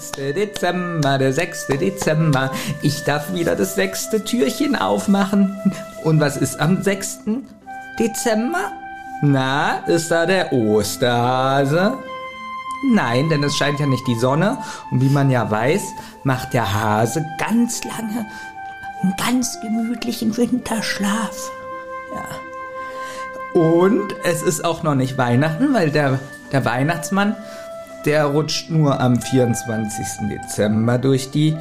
6. Dezember, der 6. Dezember. Ich darf wieder das sechste Türchen aufmachen. Und was ist am 6. Dezember? Na, ist da der Osterhase? Nein, denn es scheint ja nicht die Sonne. Und wie man ja weiß, macht der Hase ganz lange einen ganz gemütlichen Winterschlaf. Ja. Und es ist auch noch nicht Weihnachten, weil der, der Weihnachtsmann, der rutscht nur am 24. Dezember durch die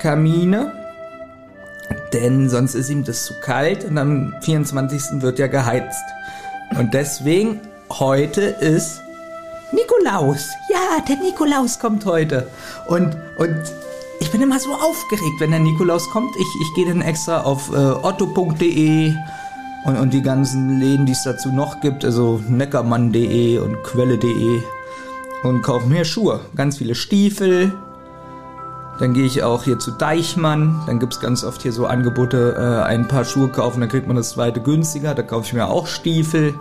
Kamine. Denn sonst ist ihm das zu kalt und am 24. wird ja geheizt. Und deswegen, heute ist Nikolaus. Ja, der Nikolaus kommt heute. Und, und ich bin immer so aufgeregt, wenn der Nikolaus kommt. Ich, ich gehe dann extra auf äh, otto.de und, und die ganzen Läden, die es dazu noch gibt, also neckermann.de und quelle.de und kaufe mir Schuhe. Ganz viele Stiefel. Dann gehe ich auch hier zu Deichmann. Dann gibt es ganz oft hier so Angebote, äh, ein paar Schuhe kaufen, dann kriegt man das zweite günstiger. Da kaufe ich mir auch Stiefel.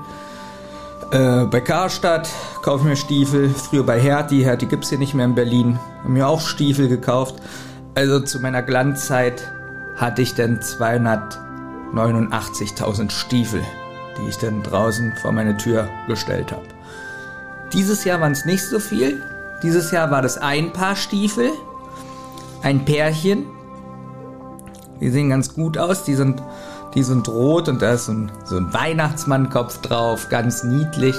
Äh, bei Karstadt kaufe ich mir Stiefel. Früher bei Hertie. Hertie gibt es hier nicht mehr in Berlin. Haben mir auch Stiefel gekauft. Also zu meiner Glanzzeit hatte ich dann 289.000 Stiefel, die ich dann draußen vor meine Tür gestellt habe. Dieses Jahr waren es nicht so viel. Dieses Jahr war das ein Paar Stiefel. Ein Pärchen. Die sehen ganz gut aus. Die sind die sind rot und da ist so ein, so ein Weihnachtsmannkopf drauf, ganz niedlich.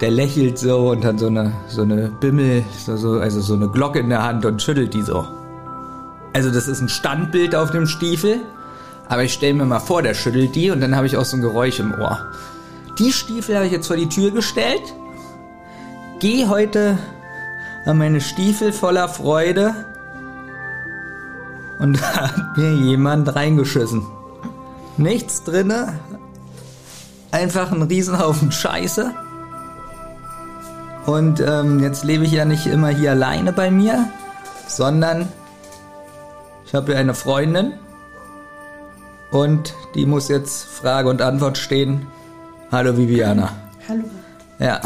Der lächelt so und hat so eine, so eine Bimmel, so, so, also so eine Glocke in der Hand und schüttelt die so. Also das ist ein Standbild auf dem Stiefel, aber ich stelle mir mal vor, der schüttelt die und dann habe ich auch so ein Geräusch im Ohr. Die Stiefel habe ich jetzt vor die Tür gestellt. Geh heute an meine Stiefel voller Freude und da hat mir jemand reingeschissen. Nichts drinne. Einfach ein Riesenhaufen Scheiße. Und ähm, jetzt lebe ich ja nicht immer hier alleine bei mir, sondern ich habe ja eine Freundin und die muss jetzt Frage und Antwort stehen. Hallo Viviana. Hallo. Ja.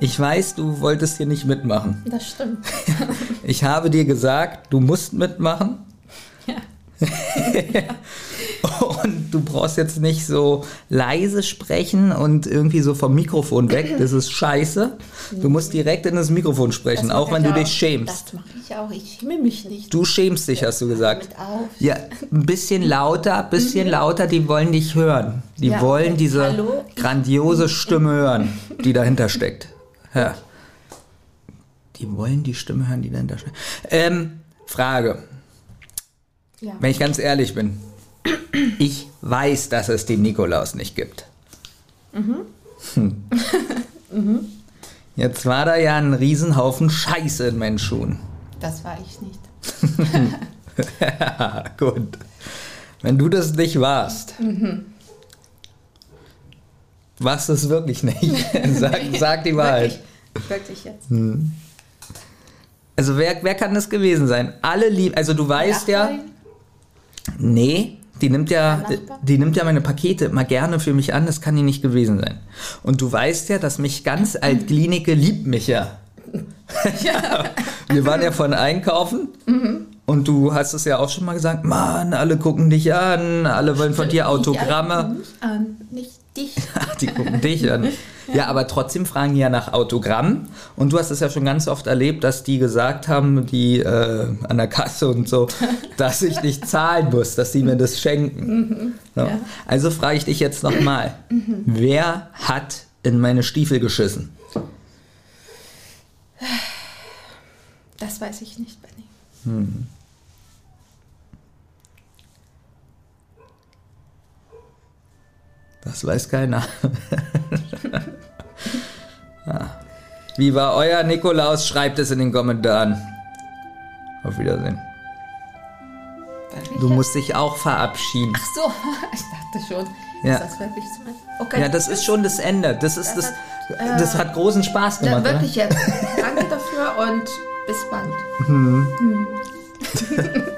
Ich weiß, du wolltest hier nicht mitmachen. Das stimmt. Ich habe dir gesagt, du musst mitmachen. Ja. Und du brauchst jetzt nicht so leise sprechen und irgendwie so vom Mikrofon weg. Das ist scheiße. Du musst direkt in das Mikrofon sprechen, Das auch wenn du dich auch. schämst. Das mache ich auch. Ich schäme mich nicht. Du schämst dich, hast du gesagt. Ja, ein bisschen lauter, ein bisschen lauter, die wollen dich hören. Die Ja, wollen diese Hallo? grandiose Stimme hören, die dahinter steckt. Ja. Die wollen die Stimme hören, die dahinter steckt. Ähm, Frage, Ja. wenn ich ganz ehrlich bin. Ich weiß, dass es den Nikolaus nicht gibt. Hm. Jetzt war da ja ein Riesenhaufen Scheiße in meinen Schuhen. Das war ich nicht. Ja, gut. Wenn du das nicht warst, warst du es wirklich nicht. Sag, sag die Wahrheit. Wirklich, wirklich jetzt. Also wer, wer kann das gewesen sein? Alle lieben, also du weißt ja, nee, die nimmt ja, die nimmt ja meine Pakete immer gerne für mich an, das kann die nicht gewesen sein. Und du weißt ja, dass mich ganz Altklinike liebt mich ja. Wir waren ja von einkaufen und du hast es ja auch schon mal gesagt, Mann, alle gucken dich an, alle wollen von dir Autogramme. An, die gucken dich an. Ja, aber trotzdem fragen die ja nach Autogramm. Und du hast es ja schon ganz oft erlebt, dass die gesagt haben, die äh, an der Kasse und so, dass ich nicht zahlen muss, dass sie mir das schenken. So. ja. Also frage ich dich jetzt nochmal. Wer hat in meine Stiefel geschissen? Das weiß ich nicht, Benny. Das weiß keiner. ja. Wie war euer Nikolaus? Schreibt es in den Kommentaren. Auf Wiedersehen. Du musst dich auch verabschieden. Ach so, ich dachte schon. Ja. Ist das wirklich so? Okay. Ja, das ist schon das Ende. Das ist das. hat, Das hat großen Spaß Ja, gemacht. oder? wirklich jetzt. Danke dafür und bis bald.